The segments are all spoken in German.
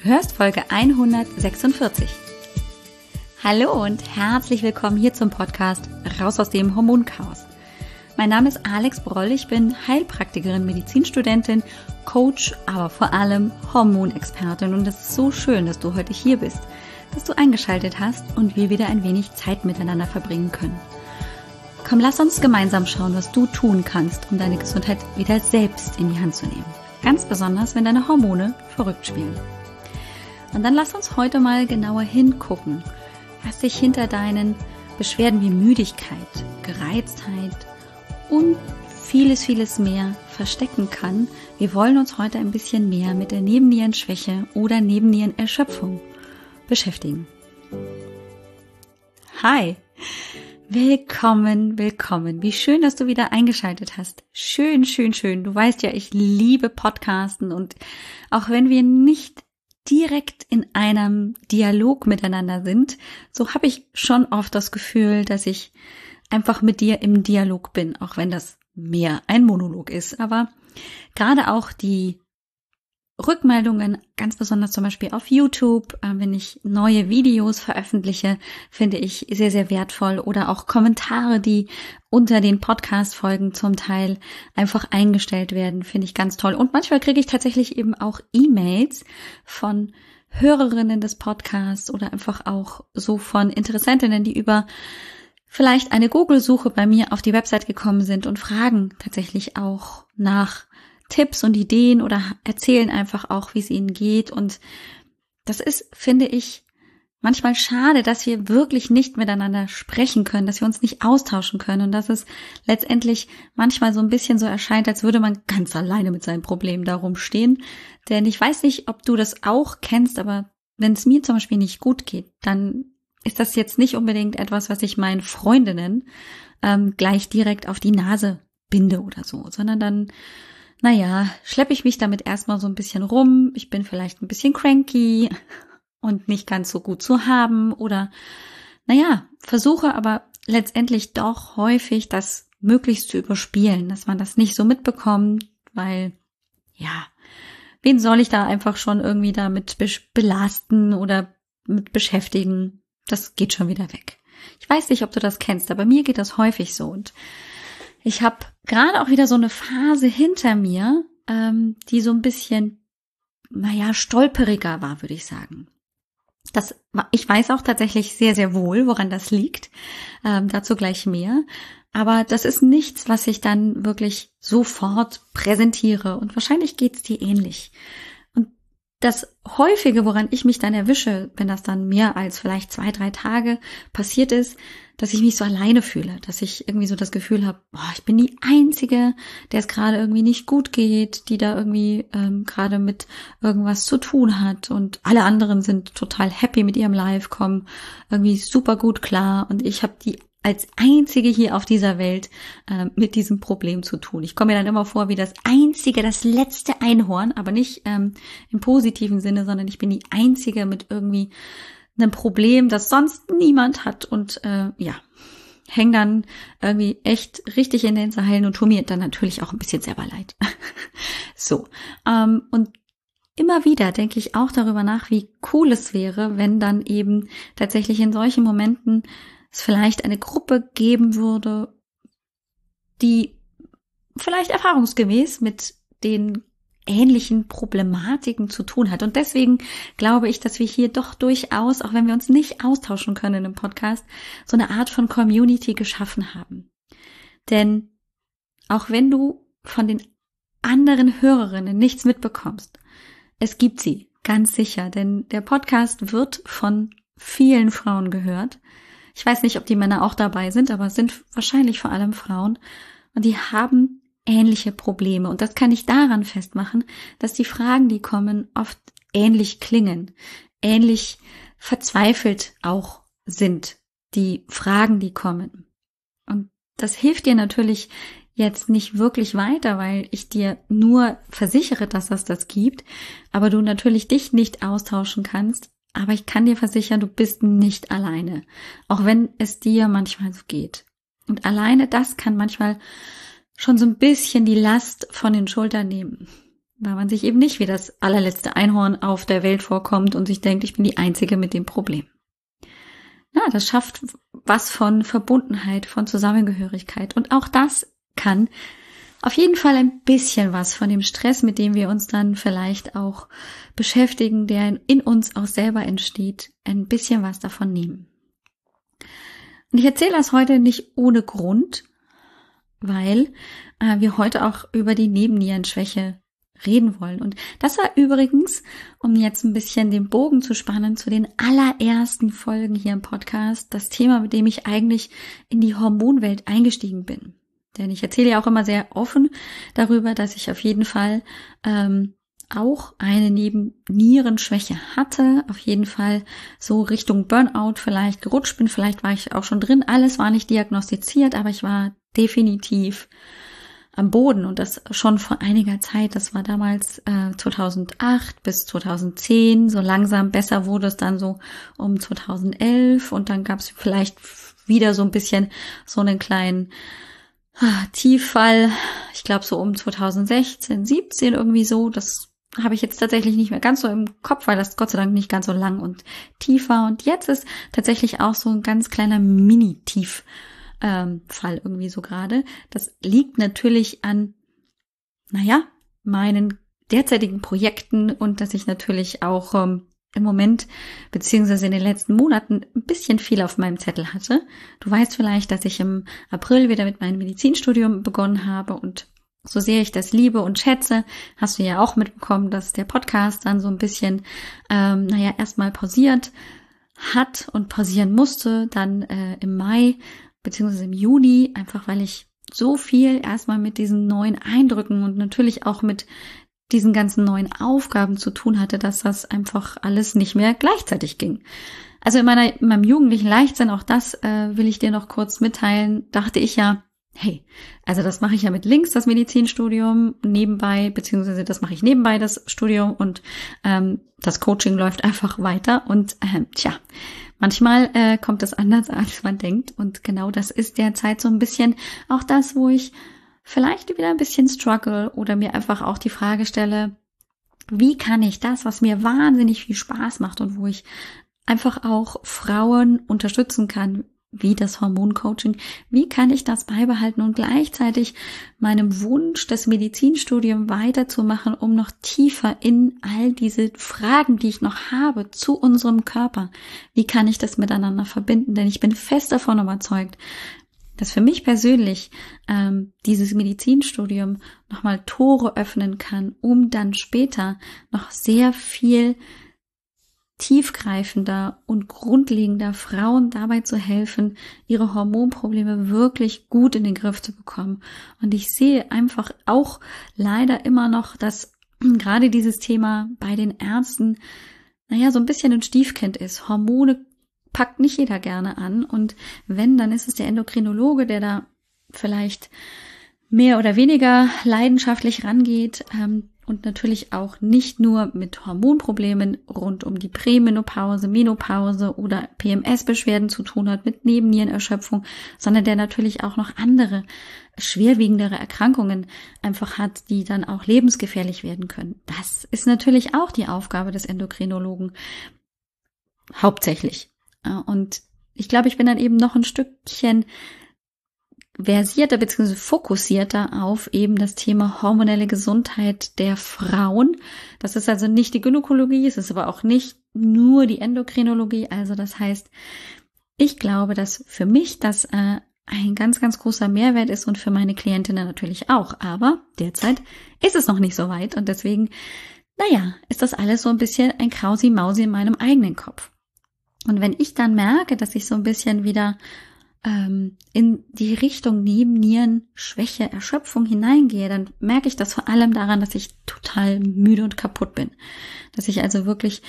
Du hörst Folge 146. Hallo und herzlich willkommen hier zum Podcast Raus aus dem Hormonchaos. Mein Name ist Alex Broll, ich bin Heilpraktikerin, Medizinstudentin, Coach, aber vor allem Hormonexpertin und es ist so schön, dass du heute hier bist, dass du eingeschaltet hast und wir wieder ein wenig Zeit miteinander verbringen können. Komm, lass uns gemeinsam schauen, was du tun kannst, um deine Gesundheit wieder selbst in die Hand zu nehmen. Ganz besonders, wenn deine Hormone verrückt spielen. Und dann lass uns heute mal genauer hingucken, was sich hinter deinen Beschwerden wie Müdigkeit, Gereiztheit und vieles, vieles mehr verstecken kann. Wir wollen uns heute ein bisschen mehr mit der Nebennierenschwäche oder Nebennierenerschöpfung beschäftigen. Hi! Willkommen, willkommen. Wie schön, dass du wieder eingeschaltet hast. Schön, schön, schön. Du weißt ja, ich liebe Podcasten und auch wenn wir nicht direkt in einem Dialog miteinander sind, so habe ich schon oft das Gefühl, dass ich einfach mit dir im Dialog bin, auch wenn das mehr ein Monolog ist. Aber gerade auch die Rückmeldungen, ganz besonders zum Beispiel auf YouTube, äh, wenn ich neue Videos veröffentliche, finde ich sehr, sehr wertvoll. Oder auch Kommentare, die unter den Podcast-Folgen zum Teil einfach eingestellt werden, finde ich ganz toll. Und manchmal kriege ich tatsächlich eben auch E-Mails von Hörerinnen des Podcasts oder einfach auch so von Interessentinnen, die über vielleicht eine Google-Suche bei mir auf die Website gekommen sind und fragen tatsächlich auch nach Tipps und Ideen oder erzählen einfach auch, wie es ihnen geht. Und das ist, finde ich, manchmal schade, dass wir wirklich nicht miteinander sprechen können, dass wir uns nicht austauschen können und dass es letztendlich manchmal so ein bisschen so erscheint, als würde man ganz alleine mit seinem Problem darum stehen. Denn ich weiß nicht, ob du das auch kennst, aber wenn es mir zum Beispiel nicht gut geht, dann ist das jetzt nicht unbedingt etwas, was ich meinen Freundinnen ähm, gleich direkt auf die Nase binde oder so, sondern dann naja, schleppe ich mich damit erstmal so ein bisschen rum. Ich bin vielleicht ein bisschen cranky und nicht ganz so gut zu haben oder, naja, versuche aber letztendlich doch häufig das möglichst zu überspielen, dass man das nicht so mitbekommt, weil, ja, wen soll ich da einfach schon irgendwie damit belasten oder mit beschäftigen? Das geht schon wieder weg. Ich weiß nicht, ob du das kennst, aber mir geht das häufig so und ich habe gerade auch wieder so eine Phase hinter mir, ähm, die so ein bisschen, naja, stolperiger war, würde ich sagen. Das, ich weiß auch tatsächlich sehr, sehr wohl, woran das liegt. Ähm, dazu gleich mehr. Aber das ist nichts, was ich dann wirklich sofort präsentiere. Und wahrscheinlich geht's dir ähnlich. Und das häufige, woran ich mich dann erwische, wenn das dann mehr als vielleicht zwei, drei Tage passiert ist, dass ich mich so alleine fühle, dass ich irgendwie so das Gefühl habe, boah, ich bin die Einzige, der es gerade irgendwie nicht gut geht, die da irgendwie ähm, gerade mit irgendwas zu tun hat und alle anderen sind total happy mit ihrem Live, kommen irgendwie super gut klar und ich habe die als einzige hier auf dieser Welt äh, mit diesem Problem zu tun. Ich komme mir dann immer vor wie das einzige, das letzte Einhorn, aber nicht ähm, im positiven Sinne, sondern ich bin die einzige mit irgendwie einem Problem, das sonst niemand hat und äh, ja, häng dann irgendwie echt richtig in den Seilen und tu mir dann natürlich auch ein bisschen selber leid. so, ähm, und immer wieder denke ich auch darüber nach, wie cool es wäre, wenn dann eben tatsächlich in solchen Momenten es vielleicht eine Gruppe geben würde, die vielleicht erfahrungsgemäß mit den ähnlichen Problematiken zu tun hat. Und deswegen glaube ich, dass wir hier doch durchaus, auch wenn wir uns nicht austauschen können im Podcast, so eine Art von Community geschaffen haben. Denn auch wenn du von den anderen Hörerinnen nichts mitbekommst, es gibt sie, ganz sicher, denn der Podcast wird von vielen Frauen gehört. Ich weiß nicht, ob die Männer auch dabei sind, aber es sind wahrscheinlich vor allem Frauen. Und die haben ähnliche Probleme. Und das kann ich daran festmachen, dass die Fragen, die kommen, oft ähnlich klingen, ähnlich verzweifelt auch sind, die Fragen, die kommen. Und das hilft dir natürlich jetzt nicht wirklich weiter, weil ich dir nur versichere, dass es das gibt, aber du natürlich dich nicht austauschen kannst. Aber ich kann dir versichern, du bist nicht alleine, auch wenn es dir manchmal so geht. Und alleine das kann manchmal schon so ein bisschen die Last von den Schultern nehmen. weil man sich eben nicht wie das allerletzte Einhorn auf der Welt vorkommt und sich denkt, ich bin die Einzige mit dem Problem. Ja, das schafft was von Verbundenheit, von Zusammengehörigkeit. Und auch das kann auf jeden Fall ein bisschen was von dem Stress, mit dem wir uns dann vielleicht auch beschäftigen, der in uns auch selber entsteht, ein bisschen was davon nehmen. Und ich erzähle das heute nicht ohne Grund, weil äh, wir heute auch über die Nebennierenschwäche reden wollen. Und das war übrigens, um jetzt ein bisschen den Bogen zu spannen zu den allerersten Folgen hier im Podcast, das Thema, mit dem ich eigentlich in die Hormonwelt eingestiegen bin. Denn ich erzähle ja auch immer sehr offen darüber, dass ich auf jeden Fall ähm, auch eine Nebennierenschwäche hatte, auf jeden Fall so Richtung Burnout vielleicht gerutscht bin, vielleicht war ich auch schon drin, alles war nicht diagnostiziert, aber ich war definitiv am Boden und das schon vor einiger Zeit. Das war damals äh, 2008 bis 2010. So langsam besser wurde es dann so um 2011 und dann gab es vielleicht wieder so ein bisschen so einen kleinen ah, Tieffall. Ich glaube so um 2016, 17 irgendwie so. Das habe ich jetzt tatsächlich nicht mehr ganz so im Kopf, weil das Gott sei Dank nicht ganz so lang und tief war. Und jetzt ist tatsächlich auch so ein ganz kleiner Mini-Tief ähm, Fall irgendwie so gerade. Das liegt natürlich an, naja, meinen derzeitigen Projekten und dass ich natürlich auch ähm, im Moment beziehungsweise in den letzten Monaten ein bisschen viel auf meinem Zettel hatte. Du weißt vielleicht, dass ich im April wieder mit meinem Medizinstudium begonnen habe und so sehr ich das liebe und schätze, hast du ja auch mitbekommen, dass der Podcast dann so ein bisschen, ähm, naja, erstmal pausiert hat und pausieren musste, dann äh, im Mai beziehungsweise im Juni, einfach weil ich so viel erstmal mit diesen neuen Eindrücken und natürlich auch mit diesen ganzen neuen Aufgaben zu tun hatte, dass das einfach alles nicht mehr gleichzeitig ging. Also in, meiner, in meinem jugendlichen Leichtsinn, auch das äh, will ich dir noch kurz mitteilen, dachte ich ja, hey, also das mache ich ja mit links, das Medizinstudium, nebenbei, beziehungsweise das mache ich nebenbei, das Studium und ähm, das Coaching läuft einfach weiter und ähm, tja, Manchmal äh, kommt es anders, als man denkt. Und genau das ist derzeit so ein bisschen auch das, wo ich vielleicht wieder ein bisschen struggle oder mir einfach auch die Frage stelle, wie kann ich das, was mir wahnsinnig viel Spaß macht und wo ich einfach auch Frauen unterstützen kann, wie das Hormoncoaching, wie kann ich das beibehalten und gleichzeitig meinem Wunsch, das Medizinstudium weiterzumachen, um noch tiefer in all diese Fragen, die ich noch habe zu unserem Körper, wie kann ich das miteinander verbinden? Denn ich bin fest davon überzeugt, dass für mich persönlich ähm, dieses Medizinstudium nochmal Tore öffnen kann, um dann später noch sehr viel tiefgreifender und grundlegender Frauen dabei zu helfen, ihre Hormonprobleme wirklich gut in den Griff zu bekommen. Und ich sehe einfach auch leider immer noch, dass gerade dieses Thema bei den Ärzten, naja, so ein bisschen ein Stiefkind ist. Hormone packt nicht jeder gerne an. Und wenn, dann ist es der Endokrinologe, der da vielleicht mehr oder weniger leidenschaftlich rangeht, ähm, und natürlich auch nicht nur mit Hormonproblemen rund um die Prämenopause, Menopause oder PMS-Beschwerden zu tun hat, mit Nebennierenerschöpfung, sondern der natürlich auch noch andere schwerwiegendere Erkrankungen einfach hat, die dann auch lebensgefährlich werden können. Das ist natürlich auch die Aufgabe des Endokrinologen. Hauptsächlich. Und ich glaube, ich bin dann eben noch ein Stückchen versierter bzw. fokussierter auf eben das Thema hormonelle Gesundheit der Frauen. Das ist also nicht die Gynäkologie, es ist aber auch nicht nur die Endokrinologie. Also das heißt, ich glaube, dass für mich das äh, ein ganz, ganz großer Mehrwert ist und für meine Klientinnen natürlich auch. Aber derzeit ist es noch nicht so weit und deswegen, naja, ist das alles so ein bisschen ein Krausi-Mausi in meinem eigenen Kopf. Und wenn ich dann merke, dass ich so ein bisschen wieder ähm, in die Richtung Nebennieren, Schwäche, Erschöpfung hineingehe, dann merke ich das vor allem daran, dass ich total müde und kaputt bin. Dass ich also wirklich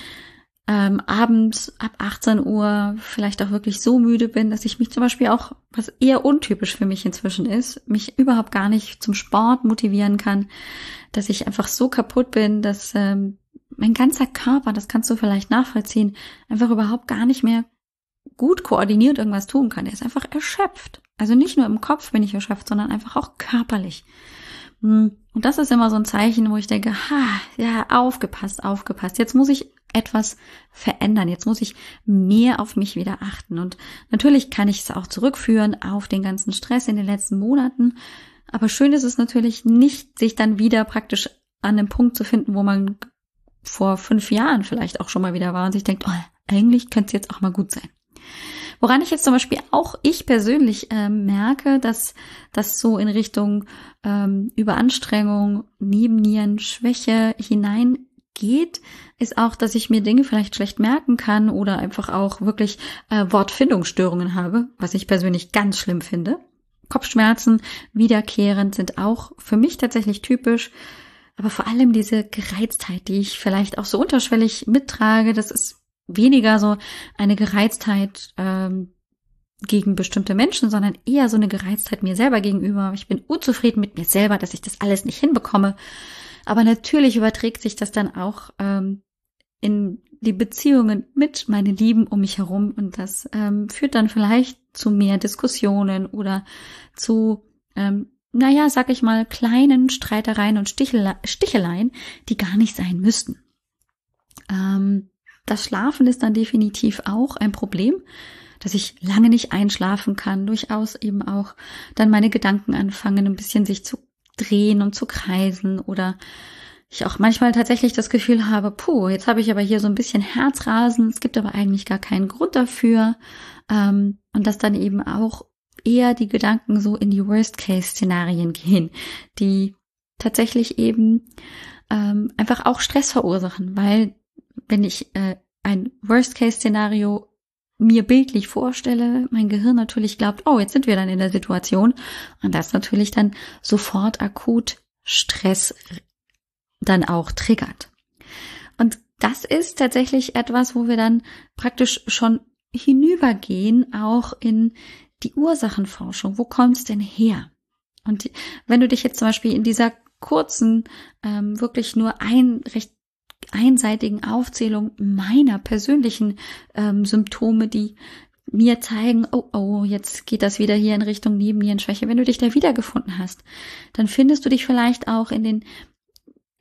ähm, abends ab 18 Uhr vielleicht auch wirklich so müde bin, dass ich mich zum Beispiel auch, was eher untypisch für mich inzwischen ist, mich überhaupt gar nicht zum Sport motivieren kann, dass ich einfach so kaputt bin, dass ähm, mein ganzer Körper, das kannst du vielleicht nachvollziehen, einfach überhaupt gar nicht mehr gut koordiniert irgendwas tun kann. Er ist einfach erschöpft. Also nicht nur im Kopf bin ich erschöpft, sondern einfach auch körperlich. Hm, und das ist immer so ein Zeichen, wo ich denke, ha, ja, aufgepasst, aufgepasst. Jetzt muss ich etwas verändern. Jetzt muss ich mehr auf mich wieder achten. Und natürlich kann ich es auch zurückführen auf den ganzen Stress in den letzten Monaten. Aber schön ist es natürlich nicht, sich dann wieder praktisch an dem Punkt zu finden, wo man vor fünf Jahren vielleicht auch schon mal wieder war und sich denkt, oh, eigentlich könnte es jetzt auch mal gut sein. Woran ich jetzt zum Beispiel auch ich persönlich ähm, merke, dass das so in Richtung ähm, Überanstrengung, Nebennierenschwäche hineingeht, ist auch, dass ich mir Dinge vielleicht schlecht merken kann oder einfach auch wirklich äh, Wortfindungsstörungen habe, was ich persönlich ganz schlimm finde. Kopfschmerzen wiederkehrend sind auch für mich tatsächlich typisch. Aber vor allem diese Gereiztheit, die ich vielleicht auch so unterschwellig mittrage, das ist weniger so eine Gereiztheit ähm, gegen bestimmte Menschen, sondern eher so eine Gereiztheit mir selber gegenüber. Ich bin unzufrieden mit mir selber, dass ich das alles nicht hinbekomme. Aber natürlich überträgt sich das dann auch ähm, in die Beziehungen mit meinen Lieben um mich herum und das ähm, führt dann vielleicht zu mehr Diskussionen oder zu, ähm, naja, sag ich mal, kleinen Streitereien und Sticheleien, die gar nicht sein müssten. Ähm, das Schlafen ist dann definitiv auch ein Problem, dass ich lange nicht einschlafen kann, durchaus eben auch dann meine Gedanken anfangen, ein bisschen sich zu drehen und zu kreisen oder ich auch manchmal tatsächlich das Gefühl habe, puh, jetzt habe ich aber hier so ein bisschen Herzrasen, es gibt aber eigentlich gar keinen Grund dafür. Ähm, und dass dann eben auch eher die Gedanken so in die Worst-Case-Szenarien gehen, die tatsächlich eben ähm, einfach auch Stress verursachen, weil wenn ich äh, ein Worst-Case-Szenario mir bildlich vorstelle, mein Gehirn natürlich glaubt, oh, jetzt sind wir dann in der Situation und das natürlich dann sofort akut Stress dann auch triggert. Und das ist tatsächlich etwas, wo wir dann praktisch schon hinübergehen, auch in die Ursachenforschung. Wo kommt es denn her? Und wenn du dich jetzt zum Beispiel in dieser kurzen, ähm, wirklich nur ein recht einseitigen Aufzählung meiner persönlichen ähm, Symptome, die mir zeigen, oh, oh, jetzt geht das wieder hier in Richtung Nebennierenschwäche. Wenn du dich da wiedergefunden hast, dann findest du dich vielleicht auch in den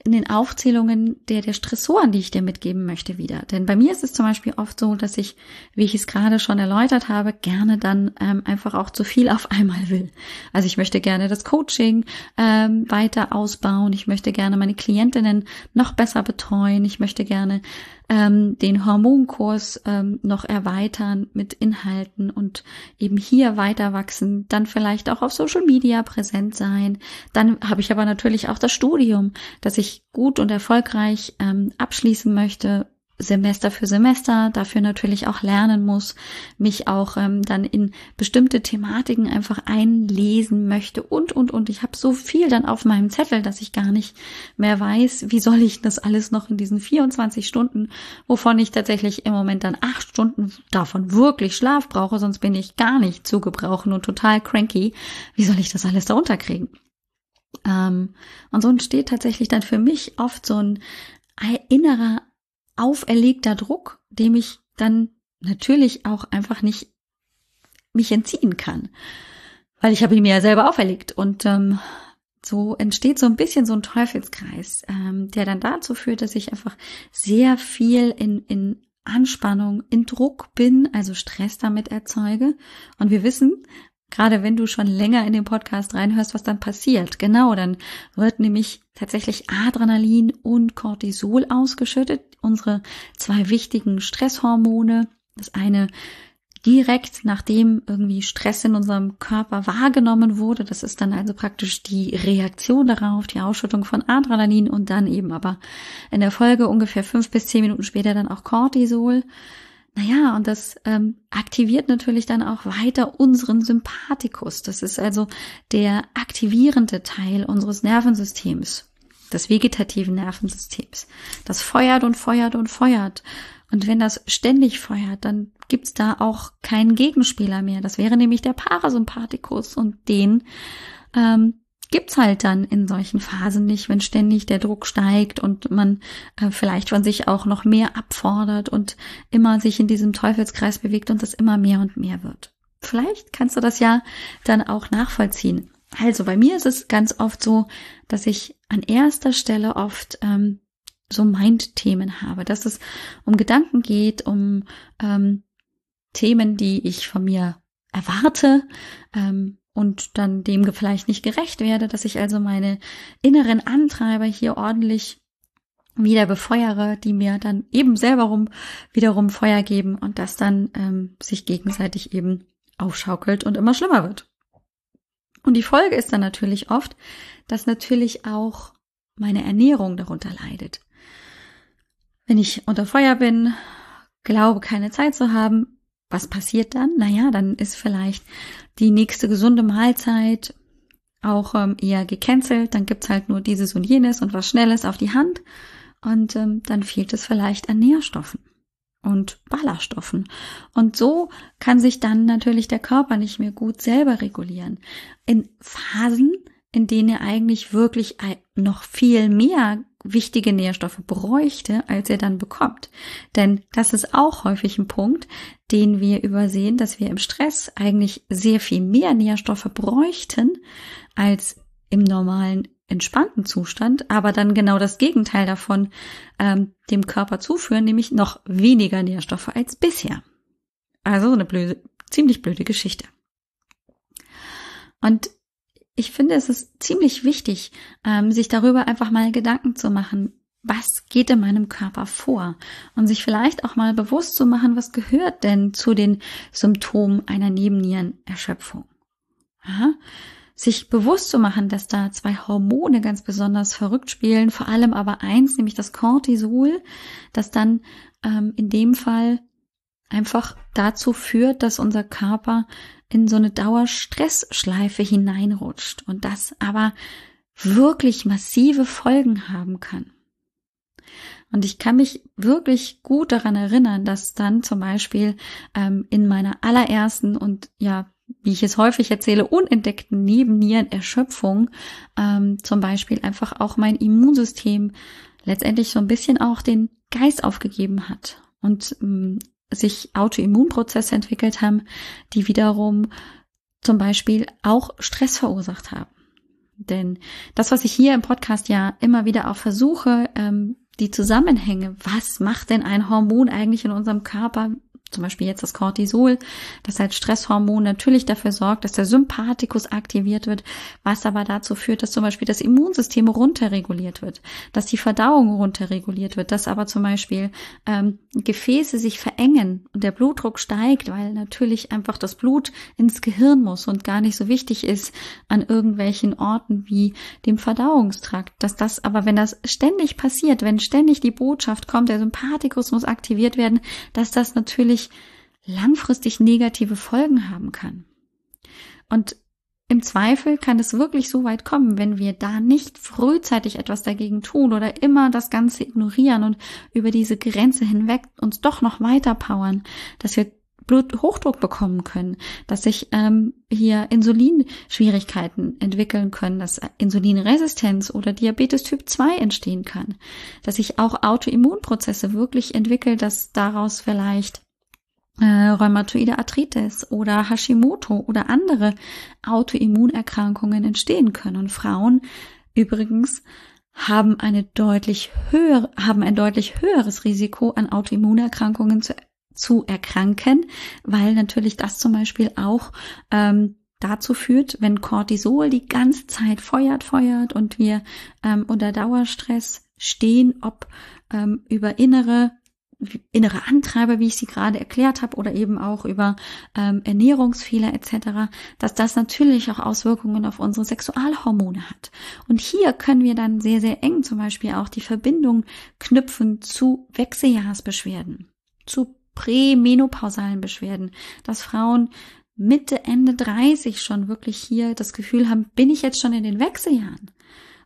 in den Aufzählungen der, der Stressoren, die ich dir mitgeben möchte, wieder. Denn bei mir ist es zum Beispiel oft so, dass ich, wie ich es gerade schon erläutert habe, gerne dann ähm, einfach auch zu viel auf einmal will. Also ich möchte gerne das Coaching ähm, weiter ausbauen. Ich möchte gerne meine Klientinnen noch besser betreuen. Ich möchte gerne ähm, den Hormonkurs ähm, noch erweitern mit Inhalten und eben hier weiter wachsen, dann vielleicht auch auf Social Media präsent sein. Dann habe ich aber natürlich auch das Studium, das ich gut und erfolgreich ähm, abschließen möchte Semester für Semester, dafür natürlich auch lernen muss, mich auch ähm, dann in bestimmte Thematiken einfach einlesen möchte und, und, und. Ich habe so viel dann auf meinem Zettel, dass ich gar nicht mehr weiß, wie soll ich das alles noch in diesen 24 Stunden, wovon ich tatsächlich im Moment dann acht Stunden davon wirklich Schlaf brauche, sonst bin ich gar nicht zu gebrauchen und total cranky. Wie soll ich das alles da unterkriegen? Ähm, und so entsteht tatsächlich dann für mich oft so ein innerer auferlegter Druck, dem ich dann natürlich auch einfach nicht mich entziehen kann. Weil ich habe ihn mir ja selber auferlegt. Und ähm, so entsteht so ein bisschen so ein Teufelskreis, ähm, der dann dazu führt, dass ich einfach sehr viel in, in Anspannung, in Druck bin, also Stress damit erzeuge. Und wir wissen, Gerade wenn du schon länger in den Podcast reinhörst, was dann passiert. Genau, dann wird nämlich tatsächlich Adrenalin und Cortisol ausgeschüttet, unsere zwei wichtigen Stresshormone. Das eine direkt nachdem irgendwie Stress in unserem Körper wahrgenommen wurde. Das ist dann also praktisch die Reaktion darauf, die Ausschüttung von Adrenalin und dann eben aber in der Folge ungefähr fünf bis zehn Minuten später dann auch Cortisol. Naja, und das ähm, aktiviert natürlich dann auch weiter unseren Sympathikus. Das ist also der aktivierende Teil unseres Nervensystems, des vegetativen Nervensystems. Das feuert und feuert und feuert. Und wenn das ständig feuert, dann gibt's da auch keinen Gegenspieler mehr. Das wäre nämlich der Parasympathikus und den ähm, gibt's halt dann in solchen Phasen nicht, wenn ständig der Druck steigt und man äh, vielleicht von sich auch noch mehr abfordert und immer sich in diesem Teufelskreis bewegt und das immer mehr und mehr wird. Vielleicht kannst du das ja dann auch nachvollziehen. Also bei mir ist es ganz oft so, dass ich an erster Stelle oft ähm, so Mind-Themen habe, dass es um Gedanken geht, um ähm, Themen, die ich von mir erwarte ähm, und dann dem vielleicht nicht gerecht werde, dass ich also meine inneren Antreiber hier ordentlich wieder befeuere, die mir dann eben selber rum wiederum Feuer geben und das dann ähm, sich gegenseitig eben aufschaukelt und immer schlimmer wird. Und die Folge ist dann natürlich oft, dass natürlich auch meine Ernährung darunter leidet. Wenn ich unter Feuer bin, glaube keine Zeit zu haben, was passiert dann? Naja, dann ist vielleicht die nächste gesunde Mahlzeit auch ähm, eher gecancelt. Dann gibt's halt nur dieses und jenes und was Schnelles auf die Hand. Und ähm, dann fehlt es vielleicht an Nährstoffen und Ballaststoffen. Und so kann sich dann natürlich der Körper nicht mehr gut selber regulieren. In Phasen, in denen er eigentlich wirklich noch viel mehr wichtige Nährstoffe bräuchte, als er dann bekommt. Denn das ist auch häufig ein Punkt, den wir übersehen, dass wir im Stress eigentlich sehr viel mehr Nährstoffe bräuchten als im normalen entspannten Zustand, aber dann genau das Gegenteil davon ähm, dem Körper zuführen, nämlich noch weniger Nährstoffe als bisher. Also eine blöde, ziemlich blöde Geschichte. Und ich finde, es ist ziemlich wichtig, ähm, sich darüber einfach mal Gedanken zu machen, was geht in meinem Körper vor und sich vielleicht auch mal bewusst zu machen, was gehört denn zu den Symptomen einer Nebennierenerschöpfung. Aha. Sich bewusst zu machen, dass da zwei Hormone ganz besonders verrückt spielen, vor allem aber eins, nämlich das Cortisol, das dann ähm, in dem Fall einfach dazu führt, dass unser Körper in so eine Dauerstressschleife hineinrutscht und das aber wirklich massive Folgen haben kann. Und ich kann mich wirklich gut daran erinnern, dass dann zum Beispiel ähm, in meiner allerersten und ja, wie ich es häufig erzähle, unentdeckten Nebennierenerschöpfung ähm, zum Beispiel einfach auch mein Immunsystem letztendlich so ein bisschen auch den Geist aufgegeben hat und ähm, sich Autoimmunprozesse entwickelt haben, die wiederum zum Beispiel auch Stress verursacht haben. Denn das, was ich hier im Podcast ja immer wieder auch versuche, ähm, die Zusammenhänge, was macht denn ein Hormon eigentlich in unserem Körper, zum Beispiel jetzt das Cortisol, das als Stresshormon natürlich dafür sorgt, dass der Sympathikus aktiviert wird, was aber dazu führt, dass zum Beispiel das Immunsystem runterreguliert wird, dass die Verdauung runterreguliert wird, dass aber zum Beispiel ähm, Gefäße sich verengen und der Blutdruck steigt, weil natürlich einfach das Blut ins Gehirn muss und gar nicht so wichtig ist an irgendwelchen Orten wie dem Verdauungstrakt. Dass das aber, wenn das ständig passiert, wenn ständig die Botschaft kommt, der Sympathikus muss aktiviert werden, dass das natürlich wirklich langfristig negative Folgen haben kann. Und im Zweifel kann es wirklich so weit kommen, wenn wir da nicht frühzeitig etwas dagegen tun oder immer das Ganze ignorieren und über diese Grenze hinweg uns doch noch weiter powern, dass wir Bluthochdruck bekommen können, dass sich ähm, hier Insulinschwierigkeiten entwickeln können, dass Insulinresistenz oder Diabetes Typ 2 entstehen kann, dass sich auch Autoimmunprozesse wirklich entwickeln, dass daraus vielleicht äh, Rheumatoide Arthritis oder Hashimoto oder andere Autoimmunerkrankungen entstehen können. Frauen übrigens haben eine deutlich höhere, haben ein deutlich höheres Risiko an Autoimmunerkrankungen zu, zu erkranken, weil natürlich das zum Beispiel auch ähm, dazu führt, wenn Cortisol die ganze Zeit feuert, feuert und wir ähm, unter Dauerstress stehen, ob ähm, über innere innere Antreiber, wie ich sie gerade erklärt habe, oder eben auch über ähm, Ernährungsfehler etc., dass das natürlich auch Auswirkungen auf unsere Sexualhormone hat. Und hier können wir dann sehr, sehr eng zum Beispiel auch die Verbindung knüpfen zu Wechseljahrsbeschwerden, zu prämenopausalen Beschwerden, dass Frauen Mitte, Ende 30 schon wirklich hier das Gefühl haben, bin ich jetzt schon in den Wechseljahren?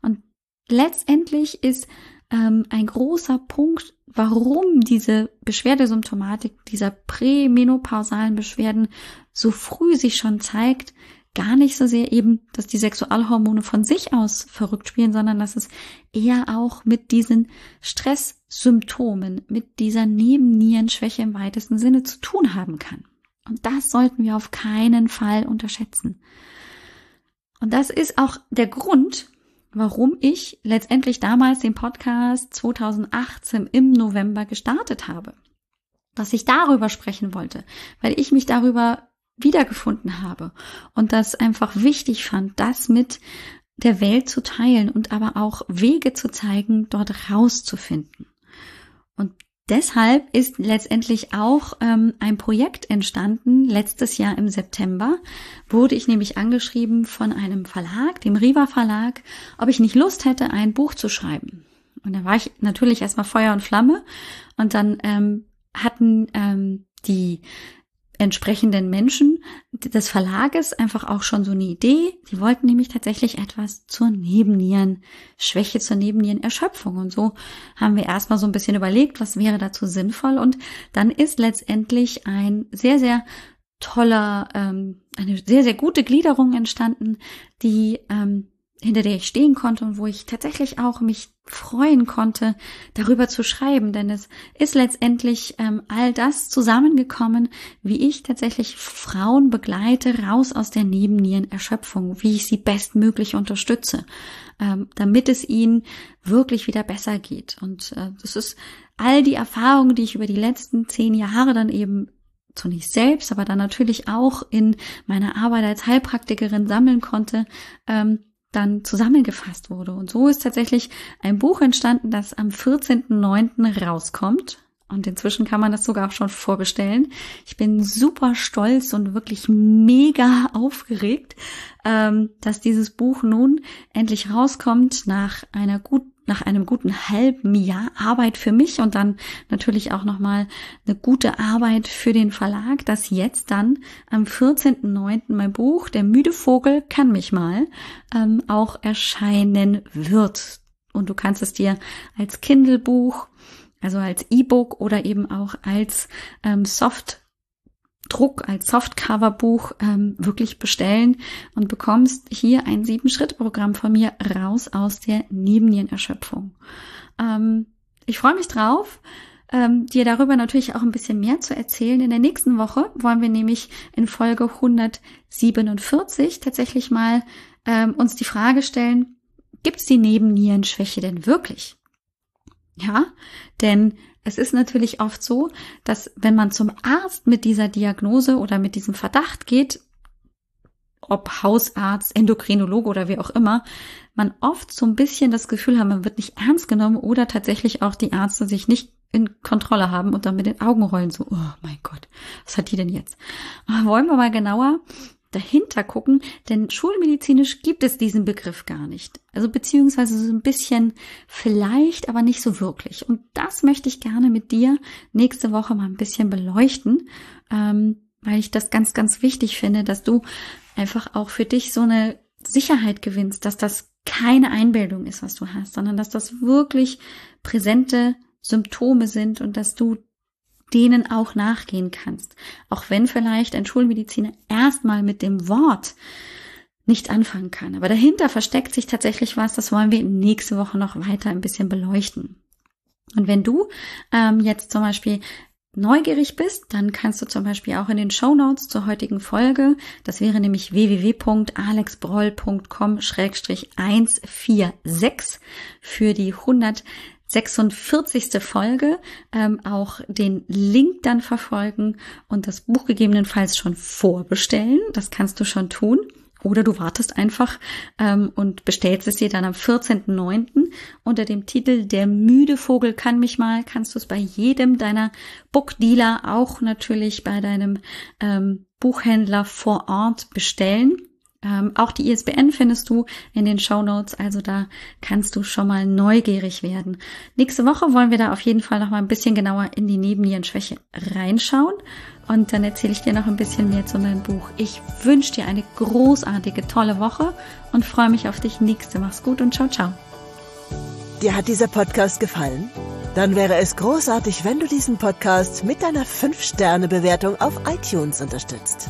Und letztendlich ist ähm, ein großer Punkt, warum diese Beschwerdesymptomatik dieser prämenopausalen Beschwerden so früh sich schon zeigt, gar nicht so sehr eben, dass die Sexualhormone von sich aus verrückt spielen, sondern dass es eher auch mit diesen Stresssymptomen, mit dieser Nebennierenschwäche im weitesten Sinne zu tun haben kann. Und das sollten wir auf keinen Fall unterschätzen. Und das ist auch der Grund, warum ich letztendlich damals den Podcast 2018 im November gestartet habe. Dass ich darüber sprechen wollte, weil ich mich darüber wiedergefunden habe und das einfach wichtig fand, das mit der Welt zu teilen und aber auch Wege zu zeigen, dort rauszufinden. Und deshalb ist letztendlich auch ähm, ein Projekt entstanden. Letztes Jahr im September wurde ich nämlich angeschrieben von einem Verlag, dem Riva Verlag, ob ich nicht Lust hätte, ein Buch zu schreiben. Und da war ich natürlich erstmal Feuer und Flamme und dann ähm, hatten ähm, die entsprechenden Menschen des Verlages einfach auch schon so eine Idee. Sie wollten nämlich tatsächlich etwas zur Nebennierenschwäche, zur Nebennierenerschöpfung. Und so haben wir erstmal so ein bisschen überlegt, was wäre dazu sinnvoll. Und dann ist letztendlich ein sehr, sehr toller, ähm, eine sehr, sehr gute Gliederung entstanden, die ähm, hinter der ich stehen konnte und wo ich tatsächlich auch mich freuen konnte, darüber zu schreiben, denn es ist letztendlich ähm, all das zusammengekommen, wie ich tatsächlich Frauen begleite, raus aus der Nebennierenerschöpfung, wie ich sie bestmöglich unterstütze, ähm, damit es ihnen wirklich wieder besser geht. Und äh, das ist all die Erfahrungen, die ich über die letzten zehn Jahre dann eben zunächst selbst, aber dann natürlich auch in meiner Arbeit als Heilpraktikerin sammeln konnte, ähm, dann zusammengefasst wurde. Und so ist tatsächlich ein Buch entstanden, das am 14.09. rauskommt. Und inzwischen kann man das sogar auch schon vorbestellen. Ich bin super stolz und wirklich mega aufgeregt, ähm, dass dieses Buch nun endlich rauskommt nach einer gut nach einem guten halben Jahr Arbeit für mich und dann natürlich auch nochmal eine gute Arbeit für den Verlag, dass jetzt dann am 14.09. mein Buch Der müde Vogel kann mich mal ähm, auch erscheinen wird. Und du kannst es dir als Kindle-Buch, also als E-Book oder eben auch als ähm, Soft Druck als Softcover-Buch ähm, wirklich bestellen und bekommst hier ein Sieben-Schritte-Programm von mir raus aus der Nebennierenerschöpfung. Ähm, ich freue mich drauf, ähm, dir darüber natürlich auch ein bisschen mehr zu erzählen. In der nächsten Woche wollen wir nämlich in Folge 147 tatsächlich mal ähm, uns die Frage stellen, gibt es die Nebennierenschwäche denn wirklich? Ja, denn es ist natürlich oft so, dass wenn man zum Arzt mit dieser Diagnose oder mit diesem Verdacht geht, ob Hausarzt, Endokrinologe oder wie auch immer, man oft so ein bisschen das Gefühl hat, man wird nicht ernst genommen oder tatsächlich auch die Ärzte sich nicht in Kontrolle haben und dann mit den Augen rollen, so, oh mein Gott, was hat die denn jetzt? Aber wollen wir mal genauer dahinter gucken, denn schulmedizinisch gibt es diesen Begriff gar nicht. Also beziehungsweise so ein bisschen vielleicht, aber nicht so wirklich. Und das möchte ich gerne mit dir nächste Woche mal ein bisschen beleuchten, ähm, weil ich das ganz, ganz wichtig finde, dass du einfach auch für dich so eine Sicherheit gewinnst, dass das keine Einbildung ist, was du hast, sondern dass das wirklich präsente Symptome sind und dass du denen auch nachgehen kannst. Auch wenn vielleicht ein Schulmediziner erstmal mit dem Wort nicht anfangen kann. Aber dahinter versteckt sich tatsächlich was, das wollen wir nächste Woche noch weiter ein bisschen beleuchten. Und wenn du ähm, jetzt zum Beispiel neugierig bist, dann kannst du zum Beispiel auch in den Show Notes zur heutigen Folge, das wäre nämlich www.alexbroll.com-146 für die 100 46. Folge ähm, auch den Link dann verfolgen und das Buch gegebenenfalls schon vorbestellen. Das kannst du schon tun. Oder du wartest einfach ähm, und bestellst es dir dann am 14.09. unter dem Titel Der müde Vogel kann mich mal. Kannst du es bei jedem deiner Bookdealer, auch natürlich bei deinem ähm, Buchhändler vor Ort bestellen. Ähm, auch die ISBN findest du in den Show Notes, also da kannst du schon mal neugierig werden. Nächste Woche wollen wir da auf jeden Fall noch mal ein bisschen genauer in die Nebennierenschwäche reinschauen und dann erzähle ich dir noch ein bisschen mehr zu meinem Buch. Ich wünsche dir eine großartige, tolle Woche und freue mich auf dich nächste. Mach's gut und ciao, ciao. Dir hat dieser Podcast gefallen? Dann wäre es großartig, wenn du diesen Podcast mit deiner 5-Sterne-Bewertung auf iTunes unterstützt.